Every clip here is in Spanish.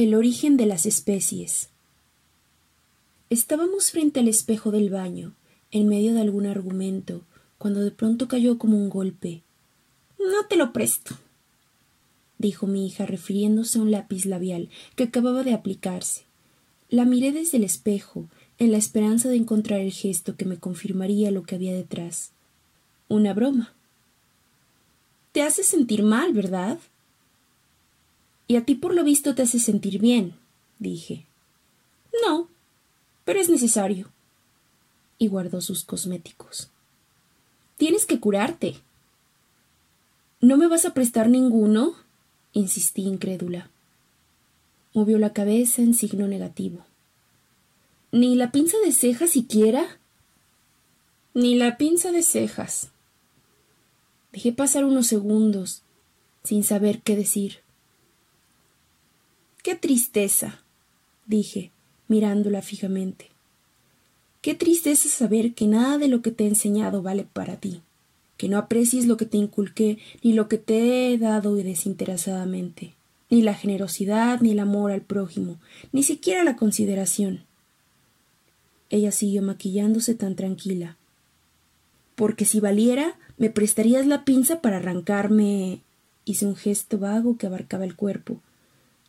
El origen de las especies. Estábamos frente al espejo del baño, en medio de algún argumento, cuando de pronto cayó como un golpe. No te lo presto, dijo mi hija refiriéndose a un lápiz labial que acababa de aplicarse. La miré desde el espejo, en la esperanza de encontrar el gesto que me confirmaría lo que había detrás. Una broma. Te hace sentir mal, ¿verdad? Y a ti por lo visto te hace sentir bien, dije. No, pero es necesario. Y guardó sus cosméticos. Tienes que curarte. ¿No me vas a prestar ninguno? insistí incrédula. Movió la cabeza en signo negativo. ¿Ni la pinza de cejas siquiera? Ni la pinza de cejas. Dejé pasar unos segundos, sin saber qué decir. Qué tristeza, dije, mirándola fijamente. Qué tristeza saber que nada de lo que te he enseñado vale para ti, que no aprecies lo que te inculqué ni lo que te he dado desinteresadamente, ni la generosidad, ni el amor al prójimo, ni siquiera la consideración. Ella siguió maquillándose tan tranquila. Porque si valiera, me prestarías la pinza para arrancarme. Hice un gesto vago que abarcaba el cuerpo,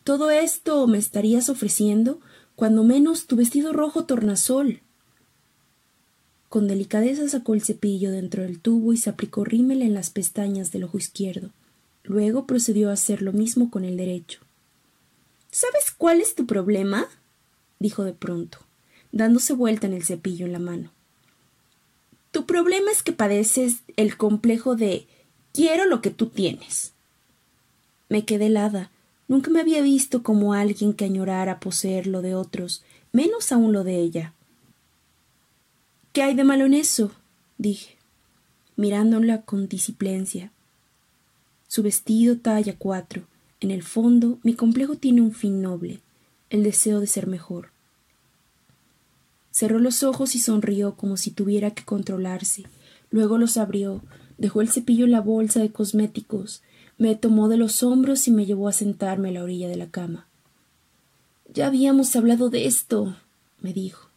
todo esto me estarías ofreciendo, cuando menos tu vestido rojo tornasol. Con delicadeza sacó el cepillo dentro del tubo y se aplicó rímel en las pestañas del ojo izquierdo. Luego procedió a hacer lo mismo con el derecho. ¿Sabes cuál es tu problema? dijo de pronto, dándose vuelta en el cepillo en la mano. Tu problema es que padeces el complejo de quiero lo que tú tienes. Me quedé helada Nunca me había visto como alguien que añorara poseer lo de otros, menos aún lo de ella. ¿Qué hay de malo en eso? dije, mirándola con disiplencia. Su vestido talla cuatro. En el fondo, mi complejo tiene un fin noble, el deseo de ser mejor. Cerró los ojos y sonrió como si tuviera que controlarse. Luego los abrió, dejó el cepillo en la bolsa de cosméticos me tomó de los hombros y me llevó a sentarme a la orilla de la cama. Ya habíamos hablado de esto, me dijo.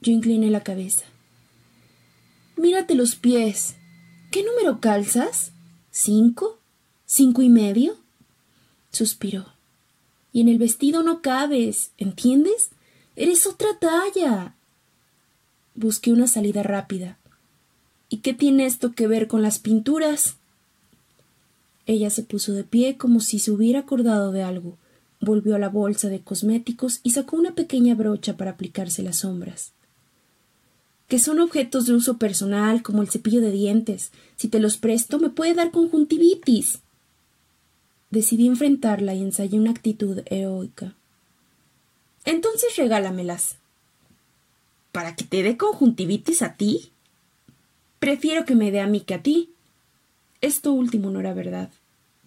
Yo incliné la cabeza. Mírate los pies. ¿Qué número calzas? ¿Cinco? ¿Cinco y medio? Suspiró. Y en el vestido no cabes, ¿entiendes? Eres otra talla. Busqué una salida rápida. ¿Y qué tiene esto que ver con las pinturas? Ella se puso de pie como si se hubiera acordado de algo, volvió a la bolsa de cosméticos y sacó una pequeña brocha para aplicarse las sombras. Que son objetos de uso personal, como el cepillo de dientes. Si te los presto, me puede dar conjuntivitis. Decidí enfrentarla y ensayé una actitud heroica. Entonces regálamelas. ¿Para que te dé conjuntivitis a ti? Prefiero que me dé a mí que a ti. Esto último no era verdad,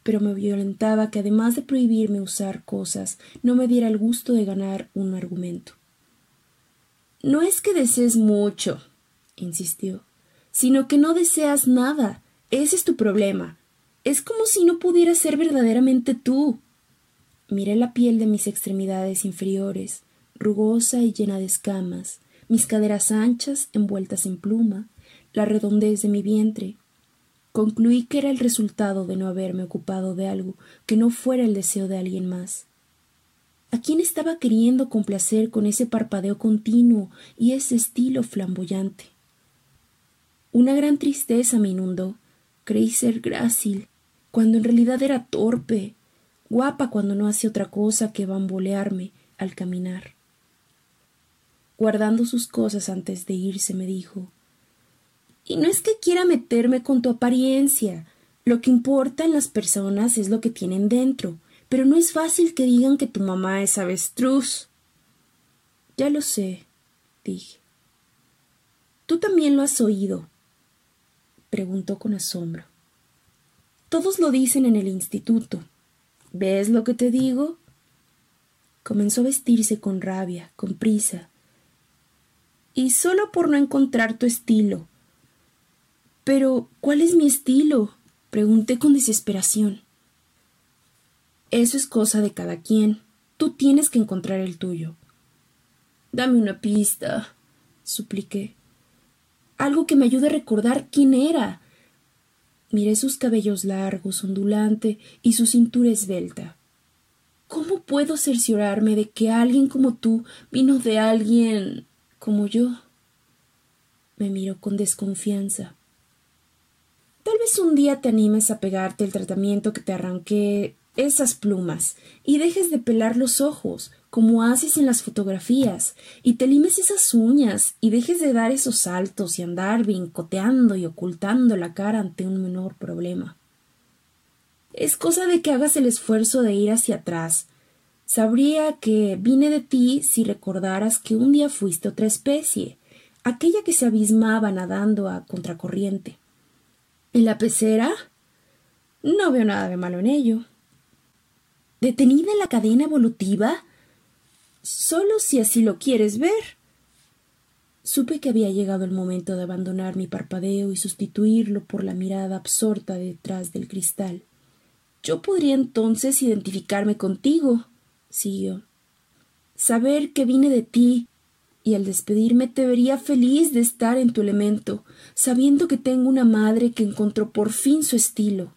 pero me violentaba que además de prohibirme usar cosas, no me diera el gusto de ganar un argumento. No es que desees mucho, insistió, sino que no deseas nada. Ese es tu problema. Es como si no pudieras ser verdaderamente tú. Miré la piel de mis extremidades inferiores, rugosa y llena de escamas, mis caderas anchas envueltas en pluma, la redondez de mi vientre, Concluí que era el resultado de no haberme ocupado de algo que no fuera el deseo de alguien más. ¿A quién estaba queriendo complacer con ese parpadeo continuo y ese estilo flamboyante? Una gran tristeza me inundó. Creí ser grácil, cuando en realidad era torpe, guapa cuando no hacía otra cosa que bambolearme al caminar. Guardando sus cosas antes de irse, me dijo y no es que quiera meterme con tu apariencia. Lo que importa en las personas es lo que tienen dentro. Pero no es fácil que digan que tu mamá es avestruz. Ya lo sé, dije. ¿Tú también lo has oído? preguntó con asombro. Todos lo dicen en el instituto. ¿Ves lo que te digo? Comenzó a vestirse con rabia, con prisa. Y solo por no encontrar tu estilo, pero, ¿cuál es mi estilo? pregunté con desesperación. Eso es cosa de cada quien, Tú tienes que encontrar el tuyo. Dame una pista, supliqué. Algo que me ayude a recordar quién era. Miré sus cabellos largos, ondulante, y su cintura esbelta. ¿Cómo puedo cerciorarme de que alguien como tú vino de alguien como yo? Me miró con desconfianza. Tal vez un día te animes a pegarte el tratamiento que te arranqué esas plumas y dejes de pelar los ojos, como haces en las fotografías, y te limes esas uñas y dejes de dar esos saltos y andar brincoteando y ocultando la cara ante un menor problema. Es cosa de que hagas el esfuerzo de ir hacia atrás. Sabría que vine de ti si recordaras que un día fuiste otra especie, aquella que se abismaba nadando a contracorriente. ¿En la pecera? No veo nada de malo en ello. ¿Detenida en la cadena evolutiva? Solo si así lo quieres ver. Supe que había llegado el momento de abandonar mi parpadeo y sustituirlo por la mirada absorta detrás del cristal. Yo podría entonces identificarme contigo, siguió. Saber que vine de ti, y al despedirme te vería feliz de estar en tu elemento, sabiendo que tengo una madre que encontró por fin su estilo.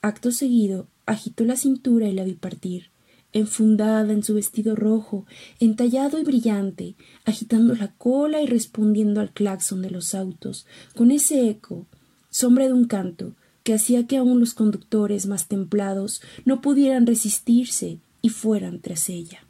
Acto seguido, agitó la cintura y la vi partir, enfundada en su vestido rojo, entallado y brillante, agitando la cola y respondiendo al claxon de los autos, con ese eco, sombra de un canto, que hacía que aun los conductores más templados no pudieran resistirse y fueran tras ella.